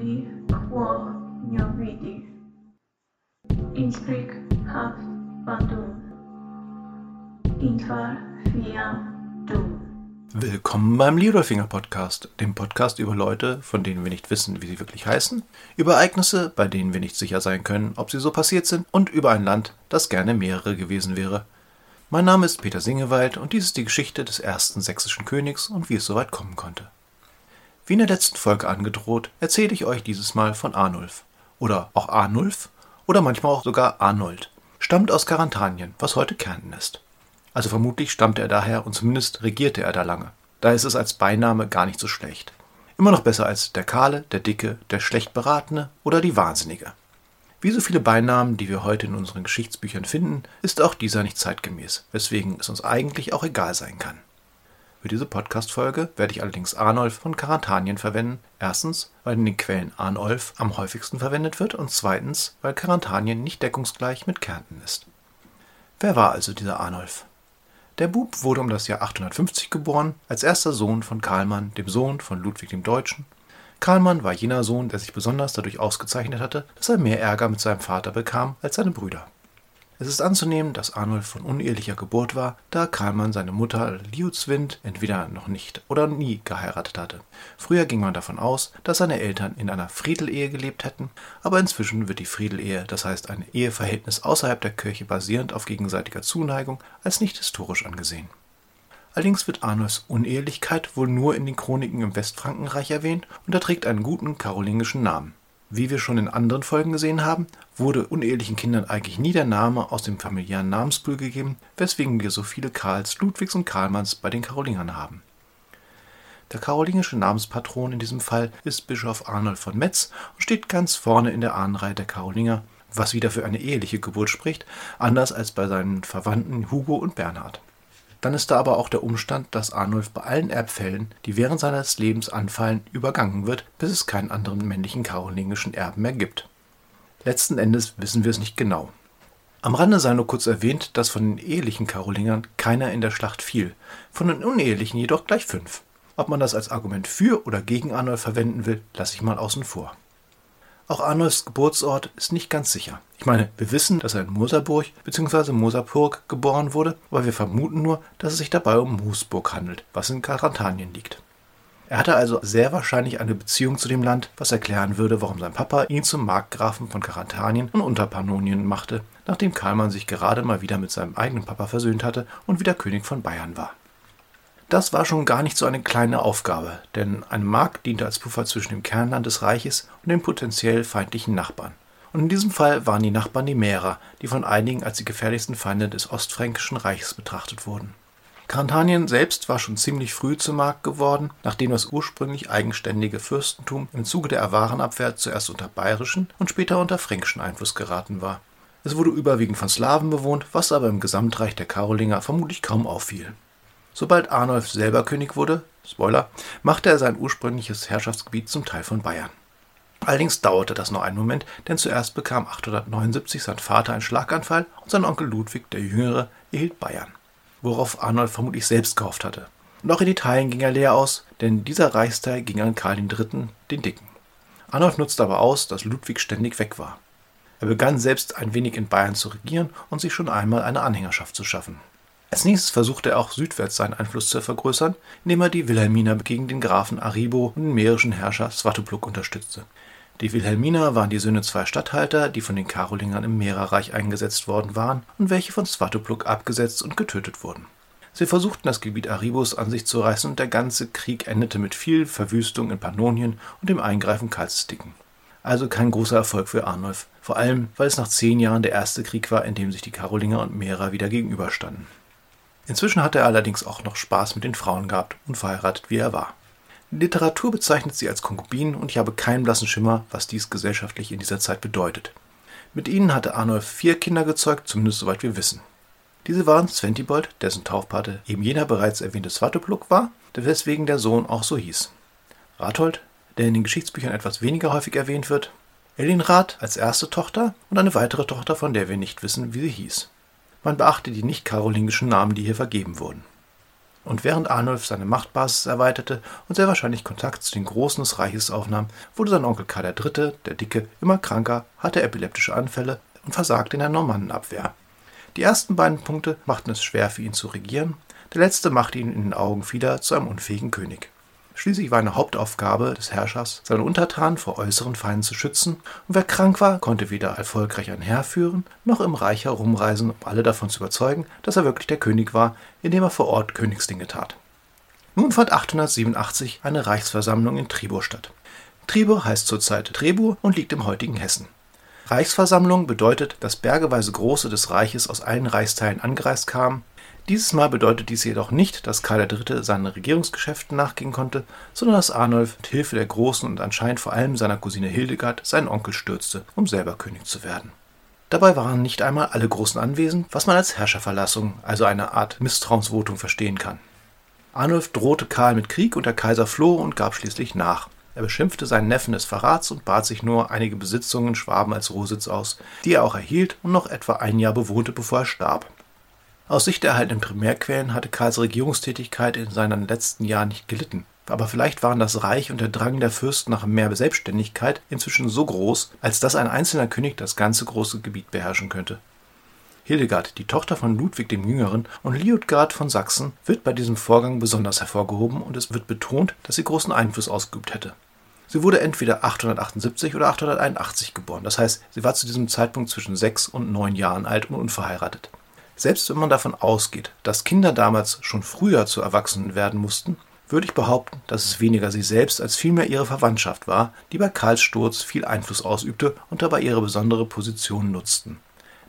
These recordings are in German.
bi quo vidi. Inspric hav bandum. Infer fiam dum. Willkommen beim Liederfinger Podcast, dem Podcast über Leute, von denen wir nicht wissen, wie sie wirklich heißen, über Ereignisse, bei denen wir nicht sicher sein können, ob sie so passiert sind, und über ein Land, das gerne mehrere gewesen wäre. Mein Name ist Peter Singewald und dies ist die Geschichte des ersten sächsischen Königs und wie es so weit kommen konnte. Wie in der letzten Folge angedroht, erzähle ich euch dieses Mal von Arnulf. Oder auch Arnulf oder manchmal auch sogar Arnold. Stammt aus Karantanien, was heute Kärnten ist. Also vermutlich stammte er daher und zumindest regierte er da lange. Da ist es als Beiname gar nicht so schlecht. Immer noch besser als der Kahle, der Dicke, der schlecht Beratene oder die Wahnsinnige. Wie so viele Beinamen, die wir heute in unseren Geschichtsbüchern finden, ist auch dieser nicht zeitgemäß, weswegen es uns eigentlich auch egal sein kann. Für diese Podcast-Folge werde ich allerdings Arnolf von Karantanien verwenden. Erstens, weil in den Quellen Arnolf am häufigsten verwendet wird und zweitens, weil Karantanien nicht deckungsgleich mit Kärnten ist. Wer war also dieser Arnolf? Der Bub wurde um das Jahr 850 geboren, als erster Sohn von Karlmann, dem Sohn von Ludwig dem Deutschen. Karlmann war jener Sohn, der sich besonders dadurch ausgezeichnet hatte, dass er mehr Ärger mit seinem Vater bekam als seine Brüder. Es ist anzunehmen, dass Arnulf von unehelicher Geburt war, da Karlmann seine Mutter Liutzwind entweder noch nicht oder nie geheiratet hatte. Früher ging man davon aus, dass seine Eltern in einer Friedelehe gelebt hätten, aber inzwischen wird die Friedelehe, das heißt ein Eheverhältnis außerhalb der Kirche basierend auf gegenseitiger Zuneigung, als nicht historisch angesehen. Allerdings wird Arnulfs Unehelichkeit wohl nur in den Chroniken im Westfrankenreich erwähnt und er trägt einen guten karolingischen Namen. Wie wir schon in anderen Folgen gesehen haben, wurde unehelichen Kindern eigentlich nie der Name aus dem familiären Namenspool gegeben, weswegen wir so viele Karls, Ludwigs und Karlmanns bei den Karolingern haben. Der karolingische Namenspatron in diesem Fall ist Bischof Arnold von Metz und steht ganz vorne in der Ahnenreihe der Karolinger, was wieder für eine eheliche Geburt spricht, anders als bei seinen Verwandten Hugo und Bernhard. Dann ist da aber auch der Umstand, dass Arnulf bei allen Erbfällen, die während seines Lebens anfallen, übergangen wird, bis es keinen anderen männlichen karolingischen Erben mehr gibt. Letzten Endes wissen wir es nicht genau. Am Rande sei nur kurz erwähnt, dass von den ehelichen Karolingern keiner in der Schlacht fiel, von den unehelichen jedoch gleich fünf. Ob man das als Argument für oder gegen Arnulf verwenden will, lasse ich mal außen vor. Auch Arnulfs Geburtsort ist nicht ganz sicher. Ich meine, wir wissen, dass er in Moserburg bzw. Moserburg geboren wurde, aber wir vermuten nur, dass es sich dabei um Moosburg handelt, was in Karantanien liegt. Er hatte also sehr wahrscheinlich eine Beziehung zu dem Land, was erklären würde, warum sein Papa ihn zum Markgrafen von Karantanien und Unterpannonien machte, nachdem Karlmann sich gerade mal wieder mit seinem eigenen Papa versöhnt hatte und wieder König von Bayern war. Das war schon gar nicht so eine kleine Aufgabe, denn ein Markt diente als Puffer zwischen dem Kernland des Reiches und den potenziell feindlichen Nachbarn. Und in diesem Fall waren die Nachbarn die Mährer, die von einigen als die gefährlichsten Feinde des Ostfränkischen Reiches betrachtet wurden. Karantanien selbst war schon ziemlich früh zum Markt geworden, nachdem das ursprünglich eigenständige Fürstentum im Zuge der Warenabwehr zuerst unter bayerischen und später unter fränkischen Einfluss geraten war. Es wurde überwiegend von Slawen bewohnt, was aber im Gesamtreich der Karolinger vermutlich kaum auffiel. Sobald Arnulf selber König wurde, Spoiler, machte er sein ursprüngliches Herrschaftsgebiet zum Teil von Bayern. Allerdings dauerte das noch einen Moment, denn zuerst bekam 879 sein Vater einen Schlaganfall und sein Onkel Ludwig der Jüngere erhielt Bayern, worauf Arnold vermutlich selbst gehofft hatte. Und auch in Italien ging er leer aus, denn dieser Reichsteil ging an Karl III., den Dicken. Arnold nutzte aber aus, dass Ludwig ständig weg war. Er begann selbst ein wenig in Bayern zu regieren und sich schon einmal eine Anhängerschaft zu schaffen. Als nächstes versuchte er auch südwärts seinen Einfluss zu vergrößern, indem er die Wilhelminer gegen den Grafen Aribo und den mährischen Herrscher Svatopluk unterstützte. Die Wilhelminer waren die Söhne zweier Statthalter, die von den Karolingern im Mährerreich eingesetzt worden waren und welche von Svatopluk abgesetzt und getötet wurden. Sie versuchten das Gebiet Aribos an sich zu reißen und der ganze Krieg endete mit viel Verwüstung in Pannonien und dem Eingreifen Karls Dicken. Also kein großer Erfolg für Arnulf, vor allem weil es nach zehn Jahren der erste Krieg war, in dem sich die Karolinger und Mährer wieder gegenüberstanden. Inzwischen hatte er allerdings auch noch Spaß mit den Frauen gehabt und verheiratet, wie er war. Die Literatur bezeichnet sie als Konkubinen und ich habe keinen blassen Schimmer, was dies gesellschaftlich in dieser Zeit bedeutet. Mit ihnen hatte Arnulf vier Kinder gezeugt, zumindest soweit wir wissen. Diese waren Sventibold, dessen Taufpate eben jener bereits erwähnte Svatopluk war, weswegen der Sohn auch so hieß. Rathold, der in den Geschichtsbüchern etwas weniger häufig erwähnt wird, Elinrad als erste Tochter und eine weitere Tochter, von der wir nicht wissen, wie sie hieß. Man beachte die nicht karolingischen Namen, die hier vergeben wurden. Und während Arnulf seine Machtbasis erweiterte und sehr wahrscheinlich Kontakt zu den Großen des Reiches aufnahm, wurde sein Onkel Karl III., der Dicke, immer kranker, hatte epileptische Anfälle und versagte in der Normannenabwehr. Die ersten beiden Punkte machten es schwer für ihn zu regieren, der letzte machte ihn in den Augen vieler zu einem unfähigen König. Schließlich war eine Hauptaufgabe des Herrschers, seine Untertanen vor äußeren Feinden zu schützen, und wer krank war, konnte weder erfolgreich ein Heer führen, noch im Reich herumreisen, um alle davon zu überzeugen, dass er wirklich der König war, indem er vor Ort Königsdinge tat. Nun fand 887 eine Reichsversammlung in Tribur statt. Tribur heißt zurzeit Trebur und liegt im heutigen Hessen. Reichsversammlung bedeutet, dass bergeweise Große des Reiches aus allen Reichsteilen angereist kamen, dieses Mal bedeutet dies jedoch nicht, dass Karl III. seinen Regierungsgeschäften nachgehen konnte, sondern dass Arnulf mit Hilfe der Großen und anscheinend vor allem seiner Cousine Hildegard seinen Onkel stürzte, um selber König zu werden. Dabei waren nicht einmal alle Großen anwesend, was man als Herrscherverlassung, also eine Art Misstrauensvotum verstehen kann. Arnulf drohte Karl mit Krieg und der Kaiser floh und gab schließlich nach. Er beschimpfte seinen Neffen des Verrats und bat sich nur einige Besitzungen in Schwaben als Ruhesitz aus, die er auch erhielt und noch etwa ein Jahr bewohnte, bevor er starb. Aus Sicht der erhaltenen Primärquellen hatte Karls Regierungstätigkeit in seinen letzten Jahren nicht gelitten. Aber vielleicht waren das Reich und der Drang der Fürsten nach mehr Selbstständigkeit inzwischen so groß, als dass ein einzelner König das ganze große Gebiet beherrschen könnte. Hildegard, die Tochter von Ludwig dem Jüngeren und Liutgard von Sachsen, wird bei diesem Vorgang besonders hervorgehoben und es wird betont, dass sie großen Einfluss ausgeübt hätte. Sie wurde entweder 878 oder 881 geboren, das heißt, sie war zu diesem Zeitpunkt zwischen sechs und neun Jahren alt und unverheiratet. Selbst wenn man davon ausgeht, dass Kinder damals schon früher zu Erwachsenen werden mussten, würde ich behaupten, dass es weniger sie selbst als vielmehr ihre Verwandtschaft war, die bei Karls Sturz viel Einfluss ausübte und dabei ihre besondere Position nutzten.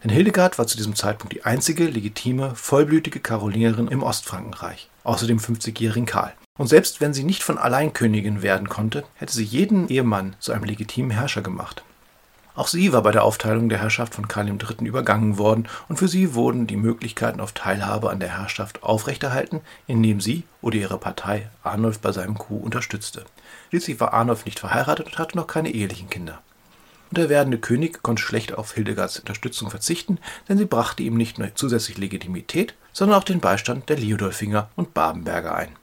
Denn Hildegard war zu diesem Zeitpunkt die einzige legitime, vollblütige Karolinerin im Ostfrankenreich, außer dem 50-jährigen Karl. Und selbst wenn sie nicht von allein Königin werden konnte, hätte sie jeden Ehemann zu einem legitimen Herrscher gemacht. Auch sie war bei der Aufteilung der Herrschaft von Karl III. übergangen worden und für sie wurden die Möglichkeiten auf Teilhabe an der Herrschaft aufrechterhalten, indem sie oder ihre Partei Arnulf bei seinem Coup unterstützte. Schließlich war Arnulf nicht verheiratet und hatte noch keine ehelichen Kinder. Und der werdende König konnte schlecht auf Hildegards Unterstützung verzichten, denn sie brachte ihm nicht nur zusätzlich Legitimität, sondern auch den Beistand der Liudolfinger und Babenberger ein.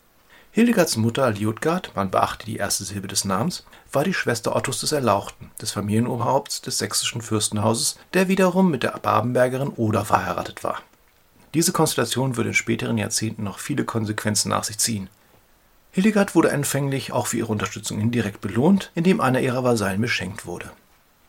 Hildegards Mutter Liutgard, man beachte die erste Silbe des Namens, war die Schwester Ottos des Erlauchten, des Familienoberhaupts des sächsischen Fürstenhauses, der wiederum mit der Babenbergerin Oda verheiratet war. Diese Konstellation würde in späteren Jahrzehnten noch viele Konsequenzen nach sich ziehen. Hildegard wurde anfänglich auch für ihre Unterstützung indirekt belohnt, indem einer ihrer Vasallen beschenkt wurde.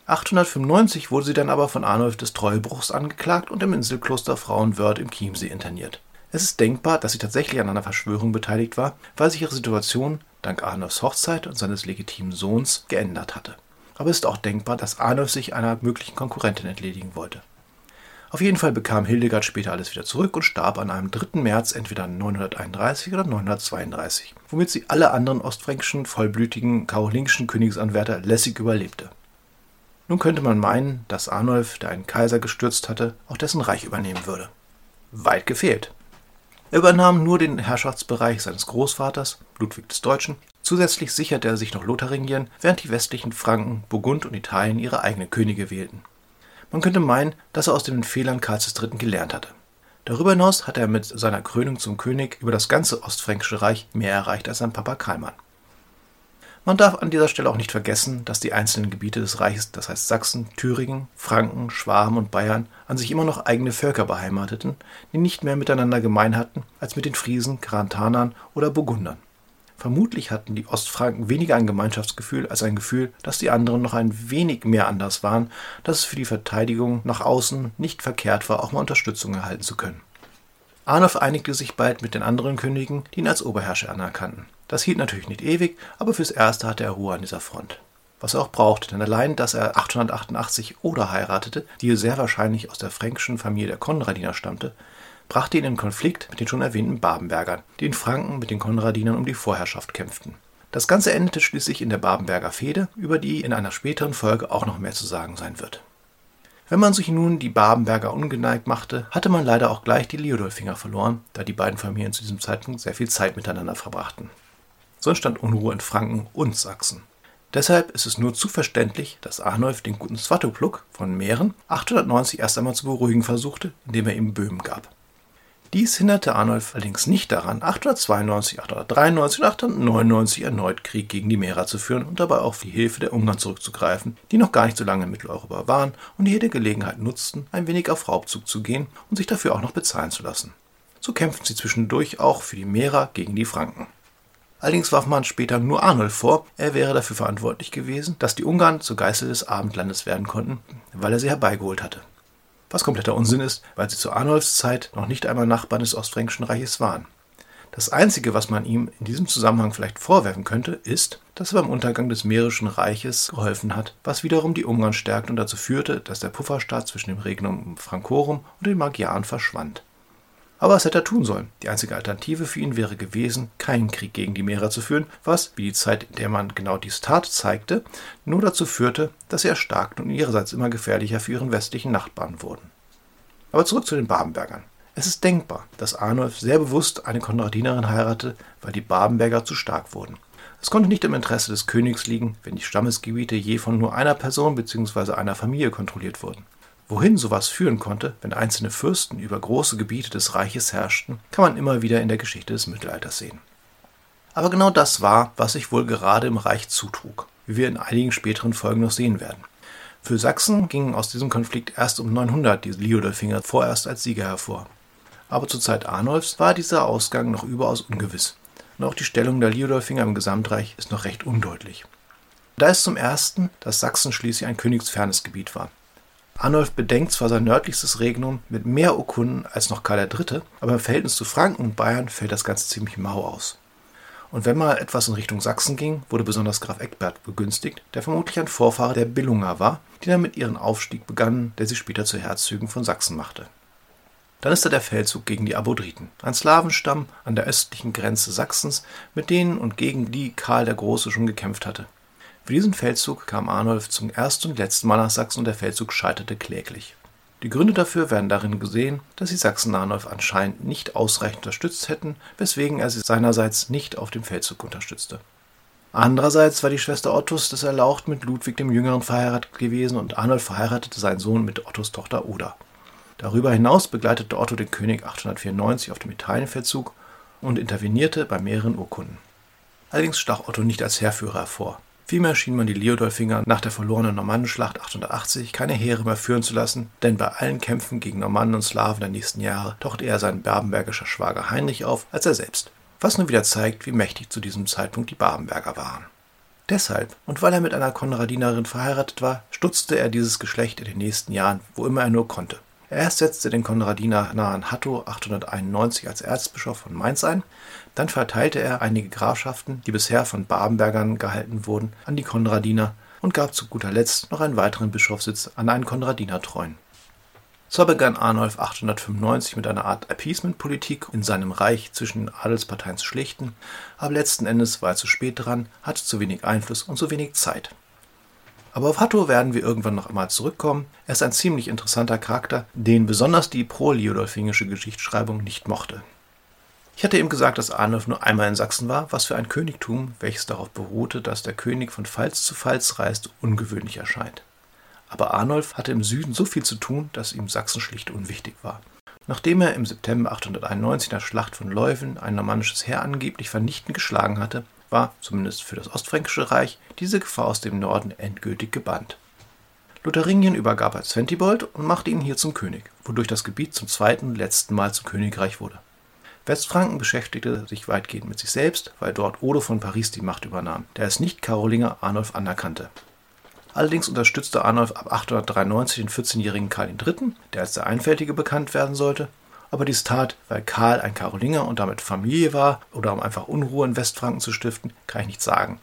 895 wurde sie dann aber von Arnulf des Treuebruchs angeklagt und im Inselkloster Frauenwörth im Chiemsee interniert. Es ist denkbar, dass sie tatsächlich an einer Verschwörung beteiligt war, weil sich ihre Situation dank Arnulfs Hochzeit und seines legitimen Sohns geändert hatte. Aber es ist auch denkbar, dass Arnulf sich einer möglichen Konkurrentin entledigen wollte. Auf jeden Fall bekam Hildegard später alles wieder zurück und starb an einem 3. März entweder 931 oder 932, womit sie alle anderen ostfränkischen, vollblütigen karolingischen Königsanwärter lässig überlebte. Nun könnte man meinen, dass Arnulf, der einen Kaiser gestürzt hatte, auch dessen Reich übernehmen würde. Weit gefehlt. Er übernahm nur den Herrschaftsbereich seines Großvaters, Ludwig des Deutschen. Zusätzlich sicherte er sich noch Lotharingien, während die westlichen Franken, Burgund und Italien ihre eigenen Könige wählten. Man könnte meinen, dass er aus den Fehlern Karls III. gelernt hatte. Darüber hinaus hatte er mit seiner Krönung zum König über das ganze Ostfränkische Reich mehr erreicht als sein Papa Karlmann. Man darf an dieser Stelle auch nicht vergessen, dass die einzelnen Gebiete des Reiches, das heißt Sachsen, Thüringen, Franken, Schwaben und Bayern, an sich immer noch eigene Völker beheimateten, die nicht mehr miteinander gemein hatten als mit den Friesen, Karantanern oder Burgundern. Vermutlich hatten die Ostfranken weniger ein Gemeinschaftsgefühl als ein Gefühl, dass die anderen noch ein wenig mehr anders waren, dass es für die Verteidigung nach außen nicht verkehrt war, auch mal Unterstützung erhalten zu können. Arnulf einigte sich bald mit den anderen Königen, die ihn als Oberherrscher anerkannten. Das hielt natürlich nicht ewig, aber fürs Erste hatte er Ruhe an dieser Front. Was er auch brauchte, denn allein, dass er 888 Oder heiratete, die sehr wahrscheinlich aus der fränkischen Familie der Konradiner stammte, brachte ihn in Konflikt mit den schon erwähnten Babenbergern, die in Franken mit den Konradinern um die Vorherrschaft kämpften. Das Ganze endete schließlich in der Babenberger Fehde, über die in einer späteren Folge auch noch mehr zu sagen sein wird. Wenn man sich nun die Babenberger ungeneigt machte, hatte man leider auch gleich die Liudolfinger verloren, da die beiden Familien zu diesem Zeitpunkt sehr viel Zeit miteinander verbrachten. So entstand Unruhe in Franken und Sachsen. Deshalb ist es nur zu verständlich, dass Arnulf den guten Svatopluk von Mähren 890 erst einmal zu beruhigen versuchte, indem er ihm Böhmen gab. Dies hinderte Arnulf allerdings nicht daran, 892, 893 und 899 erneut Krieg gegen die Mährer zu führen und dabei auf die Hilfe der Ungarn zurückzugreifen, die noch gar nicht so lange in Mitteleuropa waren und jede Gelegenheit nutzten, ein wenig auf Raubzug zu gehen und sich dafür auch noch bezahlen zu lassen. So kämpften sie zwischendurch auch für die Mährer gegen die Franken. Allerdings warf man später nur Arnulf vor, er wäre dafür verantwortlich gewesen, dass die Ungarn zur Geißel des Abendlandes werden konnten, weil er sie herbeigeholt hatte was kompletter Unsinn ist, weil sie zu Arnulfs Zeit noch nicht einmal Nachbarn des Ostfränkischen Reiches waren. Das Einzige, was man ihm in diesem Zusammenhang vielleicht vorwerfen könnte, ist, dass er beim Untergang des Mährischen Reiches geholfen hat, was wiederum die Ungarn stärkte und dazu führte, dass der Pufferstaat zwischen dem Regnum Francorum und den Magyaren verschwand. Aber was hätte er tun sollen? Die einzige Alternative für ihn wäre gewesen, keinen Krieg gegen die Mährer zu führen, was, wie die Zeit, in der man genau dies tat, zeigte, nur dazu führte, dass sie erstarkten und ihrerseits immer gefährlicher für ihren westlichen Nachbarn wurden. Aber zurück zu den Babenbergern. Es ist denkbar, dass Arnulf sehr bewusst eine Konradinerin heiratete, weil die Babenberger zu stark wurden. Es konnte nicht im Interesse des Königs liegen, wenn die Stammesgebiete je von nur einer Person bzw. einer Familie kontrolliert wurden. Wohin sowas führen konnte, wenn einzelne Fürsten über große Gebiete des Reiches herrschten, kann man immer wieder in der Geschichte des Mittelalters sehen. Aber genau das war, was sich wohl gerade im Reich zutrug, wie wir in einigen späteren Folgen noch sehen werden. Für Sachsen gingen aus diesem Konflikt erst um 900 die Liudolfinger vorerst als Sieger hervor. Aber zur Zeit Arnulfs war dieser Ausgang noch überaus ungewiss. Und auch die Stellung der Liudolfinger im Gesamtreich ist noch recht undeutlich. Da ist zum ersten, dass Sachsen schließlich ein königsfernes Gebiet war. Arnulf bedenkt zwar sein nördlichstes Regnum mit mehr Urkunden als noch Karl III., aber im Verhältnis zu Franken und Bayern fällt das Ganze ziemlich mau aus. Und wenn mal etwas in Richtung Sachsen ging, wurde besonders Graf Eckbert begünstigt, der vermutlich ein Vorfahre der Billunger war, die damit ihren Aufstieg begannen, der sie später zu Herzögen von Sachsen machte. Dann ist da der Feldzug gegen die Abodriten, ein Slawenstamm an der östlichen Grenze Sachsens, mit denen und gegen die Karl der Große schon gekämpft hatte. Für diesen Feldzug kam Arnulf zum ersten und letzten Mal nach Sachsen und der Feldzug scheiterte kläglich. Die Gründe dafür werden darin gesehen, dass die Sachsen Arnulf anscheinend nicht ausreichend unterstützt hätten, weswegen er sie seinerseits nicht auf dem Feldzug unterstützte. Andererseits war die Schwester Ottos des Erlauchten mit Ludwig dem Jüngeren verheiratet gewesen und Arnulf verheiratete seinen Sohn mit Ottos Tochter Oda. Darüber hinaus begleitete Otto den König 894 auf dem Italienfeldzug und intervenierte bei mehreren Urkunden. Allerdings stach Otto nicht als Heerführer hervor. Vielmehr schien man die Leodolfinger nach der verlorenen Normannenschlacht 880 keine Heere mehr führen zu lassen, denn bei allen Kämpfen gegen Normannen und Slawen der nächsten Jahre tauchte eher sein babenbergischer Schwager Heinrich auf als er selbst. Was nun wieder zeigt, wie mächtig zu diesem Zeitpunkt die Babenberger waren. Deshalb und weil er mit einer Konradinerin verheiratet war, stutzte er dieses Geschlecht in den nächsten Jahren, wo immer er nur konnte. Erst setzte den Konradiner nahen Hatto 891 als Erzbischof von Mainz ein, dann verteilte er einige Grafschaften, die bisher von Babenbergern gehalten wurden, an die Konradiner und gab zu guter Letzt noch einen weiteren Bischofssitz an einen Konradinertreuen. Zwar begann Arnulf 895 mit einer Art Appeasement-Politik in seinem Reich zwischen den Adelsparteien zu schlichten, aber letzten Endes war er zu spät dran, hatte zu wenig Einfluss und zu wenig Zeit. Aber auf Hatto werden wir irgendwann noch einmal zurückkommen. Er ist ein ziemlich interessanter Charakter, den besonders die pro-liodolfingische Geschichtsschreibung nicht mochte. Ich hatte eben gesagt, dass Arnulf nur einmal in Sachsen war, was für ein Königtum, welches darauf beruhte, dass der König von Pfalz zu Pfalz reist, ungewöhnlich erscheint. Aber Arnulf hatte im Süden so viel zu tun, dass ihm Sachsen schlicht unwichtig war. Nachdem er im September 891 in der Schlacht von Leuven ein normannisches Heer angeblich vernichtend geschlagen hatte, war, zumindest für das Ostfränkische Reich, diese Gefahr aus dem Norden endgültig gebannt. Lotharingien übergab er Zwentibold und machte ihn hier zum König, wodurch das Gebiet zum zweiten und letzten Mal zum Königreich wurde. Westfranken beschäftigte sich weitgehend mit sich selbst, weil dort Odo von Paris die Macht übernahm, der als Nicht-Karolinger Arnulf anerkannte. Allerdings unterstützte Arnulf ab 893 den 14-jährigen Karl III., der als der Einfältige bekannt werden sollte, aber dies tat, weil Karl ein Karolinger und damit Familie war oder um einfach Unruhe in Westfranken zu stiften, kann ich nicht sagen.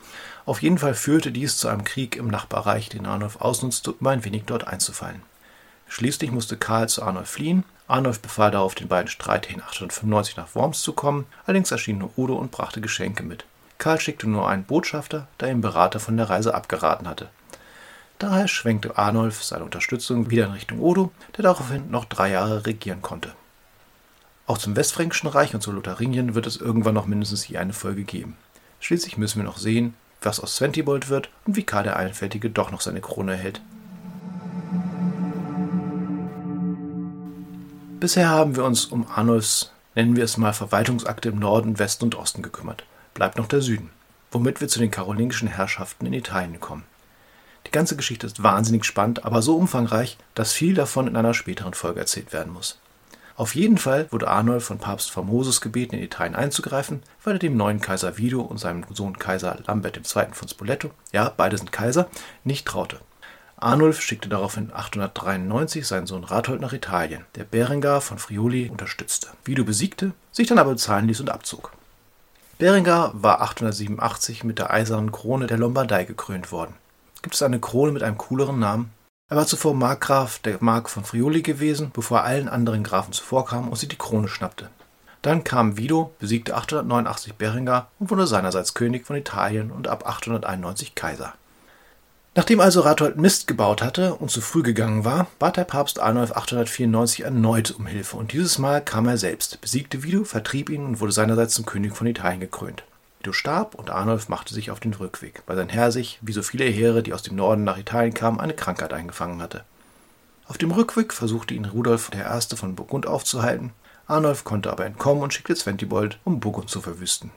Auf jeden Fall führte dies zu einem Krieg im Nachbarreich, den Arnulf ausnutzte, um ein wenig dort einzufallen. Schließlich musste Karl zu Arnulf fliehen. Arnulf befahl darauf, den beiden Streithähnen 895 nach Worms zu kommen, allerdings erschien nur Udo und brachte Geschenke mit. Karl schickte nur einen Botschafter, da ihm Berater von der Reise abgeraten hatte. Daher schwenkte Arnulf seine Unterstützung wieder in Richtung Odo, der daraufhin noch drei Jahre regieren konnte. Auch zum Westfränkischen Reich und zu Lotharingien wird es irgendwann noch mindestens je eine Folge geben. Schließlich müssen wir noch sehen, was aus Zwentibold wird und wie Karl der Einfältige doch noch seine Krone erhält. Bisher haben wir uns um Arnulfs nennen wir es mal Verwaltungsakte im Norden, Westen und Osten gekümmert. Bleibt noch der Süden. Womit wir zu den karolingischen Herrschaften in Italien kommen. Die ganze Geschichte ist wahnsinnig spannend, aber so umfangreich, dass viel davon in einer späteren Folge erzählt werden muss. Auf jeden Fall wurde Arnulf von Papst Formosus gebeten, in Italien einzugreifen, weil er dem neuen Kaiser Vido und seinem Sohn Kaiser Lambert II. von Spoleto, ja, beide sind Kaiser, nicht traute. Arnulf schickte daraufhin 893 seinen Sohn Rathold nach Italien, der Berengar von Friuli unterstützte. Vido besiegte, sich dann aber bezahlen ließ und abzog. Berengar war 887 mit der eisernen Krone der Lombardei gekrönt worden. Gibt es eine Krone mit einem cooleren Namen? Er war zuvor Markgraf der Mark von Friuli gewesen, bevor er allen anderen Grafen zuvorkam und sie die Krone schnappte. Dann kam Vido, besiegte 889 Berengar und wurde seinerseits König von Italien und ab 891 Kaiser. Nachdem also Rathold Mist gebaut hatte und zu früh gegangen war, bat der Papst Arnulf 894 erneut um Hilfe und dieses Mal kam er selbst, besiegte Vido, vertrieb ihn und wurde seinerseits zum König von Italien gekrönt. Vido starb und Arnulf machte sich auf den Rückweg, weil sein Herr sich, wie so viele Heere, die aus dem Norden nach Italien kamen, eine Krankheit eingefangen hatte. Auf dem Rückweg versuchte ihn Rudolf I. von Burgund aufzuhalten. Arnulf konnte aber entkommen und schickte Zwentibold, um Burgund zu verwüsten.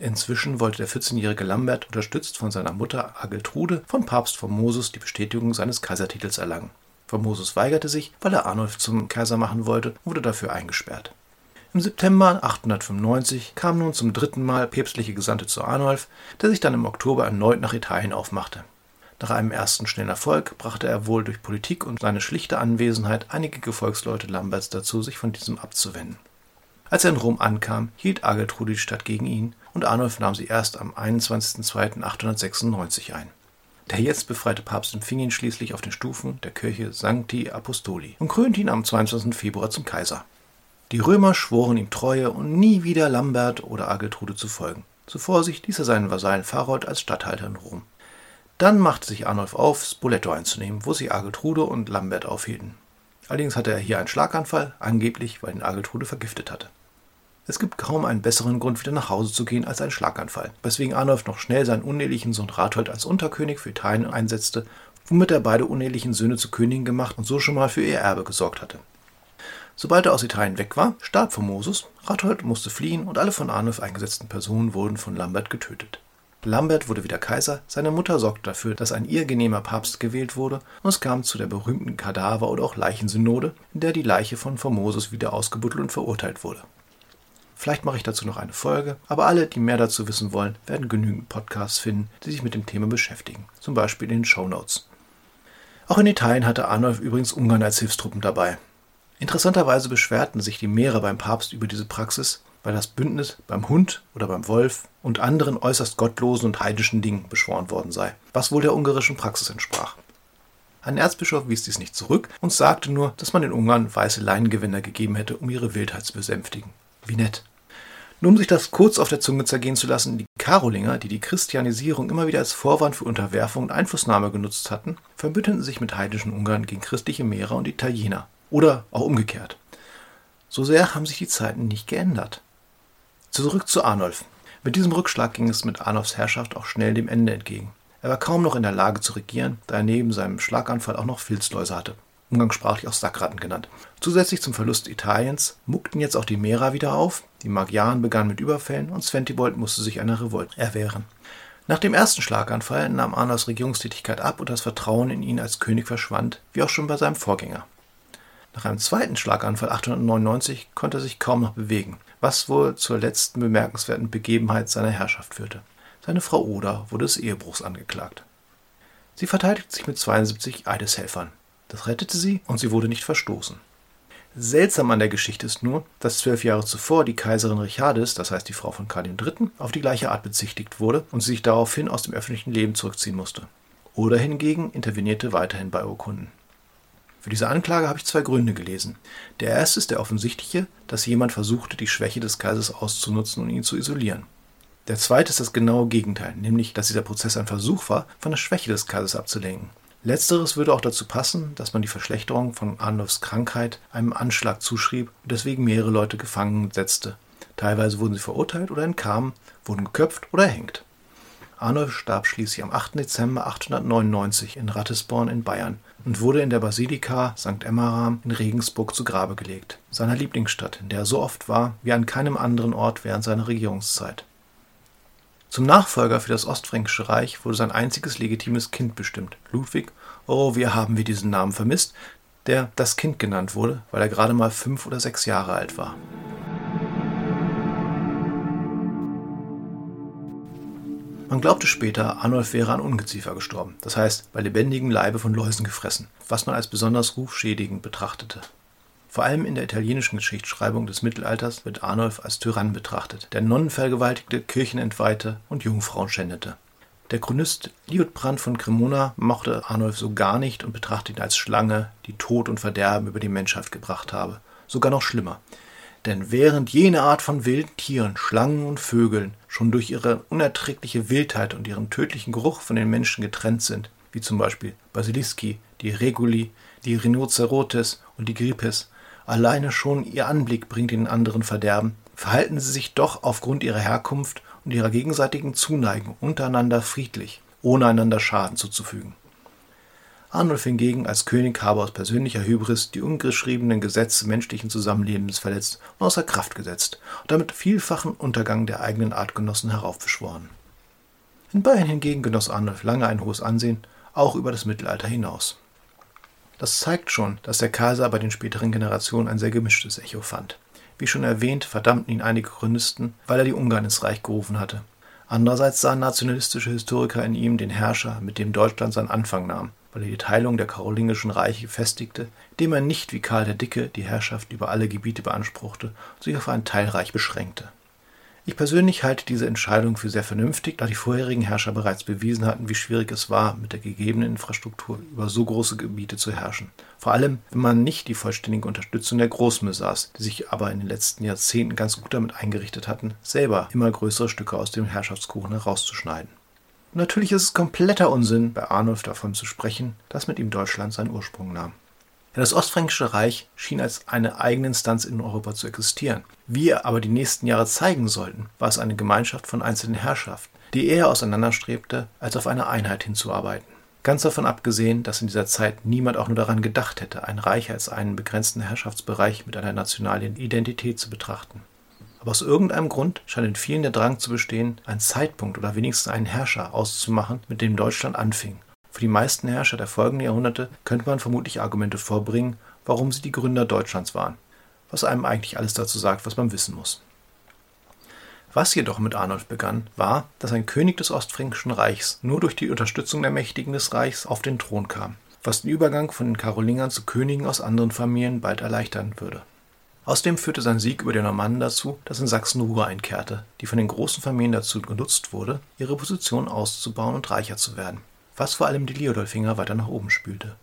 Inzwischen wollte der 14-jährige Lambert, unterstützt von seiner Mutter Ageltrude, von Papst Formosus die Bestätigung seines Kaisertitels erlangen. Formosus weigerte sich, weil er Arnulf zum Kaiser machen wollte und wurde dafür eingesperrt. Im September 895 kamen nun zum dritten Mal päpstliche Gesandte zu Arnulf, der sich dann im Oktober erneut nach Italien aufmachte. Nach einem ersten schnellen Erfolg brachte er wohl durch Politik und seine schlichte Anwesenheit einige Gefolgsleute Lamberts dazu, sich von diesem abzuwenden. Als er in Rom ankam, hielt Ageltrude die Stadt gegen ihn und Arnulf nahm sie erst am 21.02.896 ein. Der jetzt befreite Papst empfing ihn schließlich auf den Stufen der Kirche Sancti Apostoli und krönte ihn am 22. Februar zum Kaiser. Die Römer schworen ihm Treue und nie wieder Lambert oder Ageltrude zu folgen. Zur Vorsicht ließ er seinen Vasallen Farold als Statthalter in Rom. Dann machte sich Arnulf auf, Spoleto einzunehmen, wo sich Ageltrude und Lambert aufhielten. Allerdings hatte er hier einen Schlaganfall, angeblich, weil ihn Ageltrude vergiftet hatte. Es gibt kaum einen besseren Grund, wieder nach Hause zu gehen, als ein Schlaganfall, weswegen Arnulf noch schnell seinen unehelichen Sohn Rathold als Unterkönig für Italien einsetzte, womit er beide unehelichen Söhne zu Königen gemacht und so schon mal für ihr Erbe gesorgt hatte. Sobald er aus Italien weg war, starb Formosus, Rathold musste fliehen und alle von Arnulf eingesetzten Personen wurden von Lambert getötet. Lambert wurde wieder Kaiser, seine Mutter sorgte dafür, dass ein ihr genehmer Papst gewählt wurde und es kam zu der berühmten Kadaver- oder auch Leichensynode, in der die Leiche von Formosus wieder ausgebuddelt und verurteilt wurde. Vielleicht mache ich dazu noch eine Folge, aber alle, die mehr dazu wissen wollen, werden genügend Podcasts finden, die sich mit dem Thema beschäftigen, zum Beispiel in den Show Notes. Auch in Italien hatte Arnulf übrigens Ungarn als Hilfstruppen dabei. Interessanterweise beschwerten sich die Meere beim Papst über diese Praxis, weil das Bündnis beim Hund oder beim Wolf und anderen äußerst gottlosen und heidnischen Dingen beschworen worden sei, was wohl der ungarischen Praxis entsprach. Ein Erzbischof wies dies nicht zurück und sagte nur, dass man den Ungarn weiße Leinengewänder gegeben hätte, um ihre Wildheit zu besänftigen. Wie nett. Nur um sich das kurz auf der Zunge zergehen zu lassen, die Karolinger, die die Christianisierung immer wieder als Vorwand für Unterwerfung und Einflussnahme genutzt hatten, verbündeten sich mit heidnischen Ungarn gegen christliche Mehrer und Italiener oder auch umgekehrt. So sehr haben sich die Zeiten nicht geändert. Zurück zu Arnulf. Mit diesem Rückschlag ging es mit Arnulfs Herrschaft auch schnell dem Ende entgegen. Er war kaum noch in der Lage zu regieren, da er neben seinem Schlaganfall auch noch Filzläuse hatte, umgangssprachlich auch Sackratten genannt. Zusätzlich zum Verlust Italiens muckten jetzt auch die Mera wieder auf, die Magyaren begannen mit Überfällen und Sventibold musste sich einer Revolte erwehren. Nach dem ersten Schlaganfall nahm Arnulfs Regierungstätigkeit ab und das Vertrauen in ihn als König verschwand, wie auch schon bei seinem Vorgänger. Nach einem zweiten Schlaganfall 899 konnte er sich kaum noch bewegen, was wohl zur letzten bemerkenswerten Begebenheit seiner Herrschaft führte. Seine Frau Oda wurde des Ehebruchs angeklagt. Sie verteidigte sich mit 72 Eideshelfern. Das rettete sie und sie wurde nicht verstoßen. Seltsam an der Geschichte ist nur, dass zwölf Jahre zuvor die Kaiserin Richardis, das heißt die Frau von Karl III., auf die gleiche Art bezichtigt wurde und sie sich daraufhin aus dem öffentlichen Leben zurückziehen musste. Oder hingegen intervenierte weiterhin bei Urkunden. Für diese Anklage habe ich zwei Gründe gelesen. Der erste ist der offensichtliche, dass jemand versuchte, die Schwäche des Kaisers auszunutzen und ihn zu isolieren. Der zweite ist das genaue Gegenteil, nämlich, dass dieser Prozess ein Versuch war, von der Schwäche des Kaisers abzulenken. Letzteres würde auch dazu passen, dass man die Verschlechterung von Arnulfs Krankheit einem Anschlag zuschrieb und deswegen mehrere Leute gefangen setzte. Teilweise wurden sie verurteilt oder entkamen, wurden geköpft oder erhängt. Arnulf starb schließlich am 8. Dezember 899 in Ratisbon in Bayern und wurde in der Basilika St. Emmeram in Regensburg zu Grabe gelegt, seiner Lieblingsstadt, in der er so oft war wie an keinem anderen Ort während seiner Regierungszeit. Zum Nachfolger für das Ostfränkische Reich wurde sein einziges legitimes Kind bestimmt, Ludwig, oh, wie haben wir diesen Namen vermisst, der das Kind genannt wurde, weil er gerade mal fünf oder sechs Jahre alt war. Man glaubte später, Arnulf wäre an Ungeziefer gestorben, das heißt bei lebendigem Leibe von Läusen gefressen, was man als besonders rufschädigend betrachtete. Vor allem in der italienischen Geschichtsschreibung des Mittelalters wird Arnulf als Tyrann betrachtet, der Nonnen vergewaltigte, Kirchen entweihte und Jungfrauen schändete. Der Chronist Liutprand von Cremona mochte Arnulf so gar nicht und betrachtete ihn als Schlange, die Tod und Verderben über die Menschheit gebracht habe. Sogar noch schlimmer. Denn während jene Art von wilden Tieren, Schlangen und Vögeln schon durch ihre unerträgliche Wildheit und ihren tödlichen Geruch von den Menschen getrennt sind, wie zum Beispiel Basiliski, die Reguli, die Rhinocerotes und die Gripes, alleine schon ihr Anblick bringt den anderen Verderben, verhalten sie sich doch aufgrund ihrer Herkunft und ihrer gegenseitigen Zuneigung untereinander friedlich, ohne einander Schaden zuzufügen. Arnulf hingegen als König habe aus persönlicher Hybris die ungeschriebenen Gesetze menschlichen Zusammenlebens verletzt und außer Kraft gesetzt und damit vielfachen Untergang der eigenen Artgenossen heraufbeschworen. In Bayern hingegen genoss Arnulf lange ein hohes Ansehen, auch über das Mittelalter hinaus. Das zeigt schon, dass der Kaiser bei den späteren Generationen ein sehr gemischtes Echo fand. Wie schon erwähnt, verdammten ihn einige Chronisten, weil er die Ungarn ins Reich gerufen hatte. Andererseits sahen nationalistische Historiker in ihm den Herrscher, mit dem Deutschland seinen Anfang nahm, weil er die Teilung der karolingischen Reiche festigte, indem er nicht wie Karl der Dicke die Herrschaft über alle Gebiete beanspruchte und sich auf ein Teilreich beschränkte. Ich persönlich halte diese Entscheidung für sehr vernünftig, da die vorherigen Herrscher bereits bewiesen hatten, wie schwierig es war, mit der gegebenen Infrastruktur über so große Gebiete zu herrschen. Vor allem, wenn man nicht die vollständige Unterstützung der Großmütter besaß, die sich aber in den letzten Jahrzehnten ganz gut damit eingerichtet hatten, selber immer größere Stücke aus dem Herrschaftskuchen herauszuschneiden. Und natürlich ist es kompletter Unsinn, bei Arnulf davon zu sprechen, dass mit ihm Deutschland seinen Ursprung nahm. Das Ostfränkische Reich schien als eine eigene Instanz in Europa zu existieren. Wie aber die nächsten Jahre zeigen sollten, war es eine Gemeinschaft von einzelnen Herrschaften, die eher auseinanderstrebte, als auf eine Einheit hinzuarbeiten. Ganz davon abgesehen, dass in dieser Zeit niemand auch nur daran gedacht hätte, ein Reich als einen begrenzten Herrschaftsbereich mit einer nationalen Identität zu betrachten. Aber aus irgendeinem Grund scheint in vielen der Drang zu bestehen, einen Zeitpunkt oder wenigstens einen Herrscher auszumachen, mit dem Deutschland anfing. Für die meisten Herrscher der folgenden Jahrhunderte könnte man vermutlich Argumente vorbringen, warum sie die Gründer Deutschlands waren, was einem eigentlich alles dazu sagt, was man wissen muss. Was jedoch mit Arnulf begann, war, dass ein König des Ostfränkischen Reichs nur durch die Unterstützung der Mächtigen des Reichs auf den Thron kam, was den Übergang von den Karolingern zu Königen aus anderen Familien bald erleichtern würde. Außerdem führte sein Sieg über die Normannen dazu, dass in Sachsen Ruhe einkehrte, die von den großen Familien dazu genutzt wurde, ihre Position auszubauen und reicher zu werden, was vor allem die Liodolfinger weiter nach oben spülte.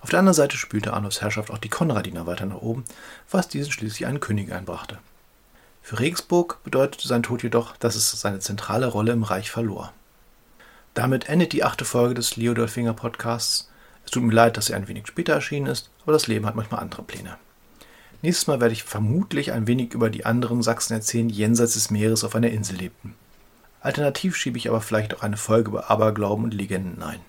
Auf der anderen Seite spülte Arnulfs Herrschaft auch die Konradiner weiter nach oben, was diesen schließlich einen König einbrachte. Für Regensburg bedeutete sein Tod jedoch, dass es seine zentrale Rolle im Reich verlor. Damit endet die achte Folge des Liodolfinger Podcasts. Es tut mir leid, dass er ein wenig später erschienen ist, aber das Leben hat manchmal andere Pläne. Nächstes Mal werde ich vermutlich ein wenig über die anderen Sachsen erzählen, die jenseits des Meeres auf einer Insel lebten. Alternativ schiebe ich aber vielleicht auch eine Folge über Aberglauben und Legenden ein.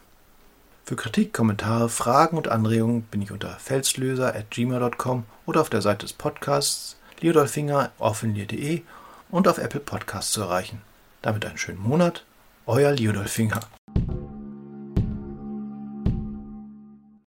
Für Kritik, Kommentare, Fragen und Anregungen bin ich unter felslöser.gmail.com oder auf der Seite des Podcasts Liodolfinger auf und auf Apple Podcasts zu erreichen. Damit einen schönen Monat. Euer Liodolfinger.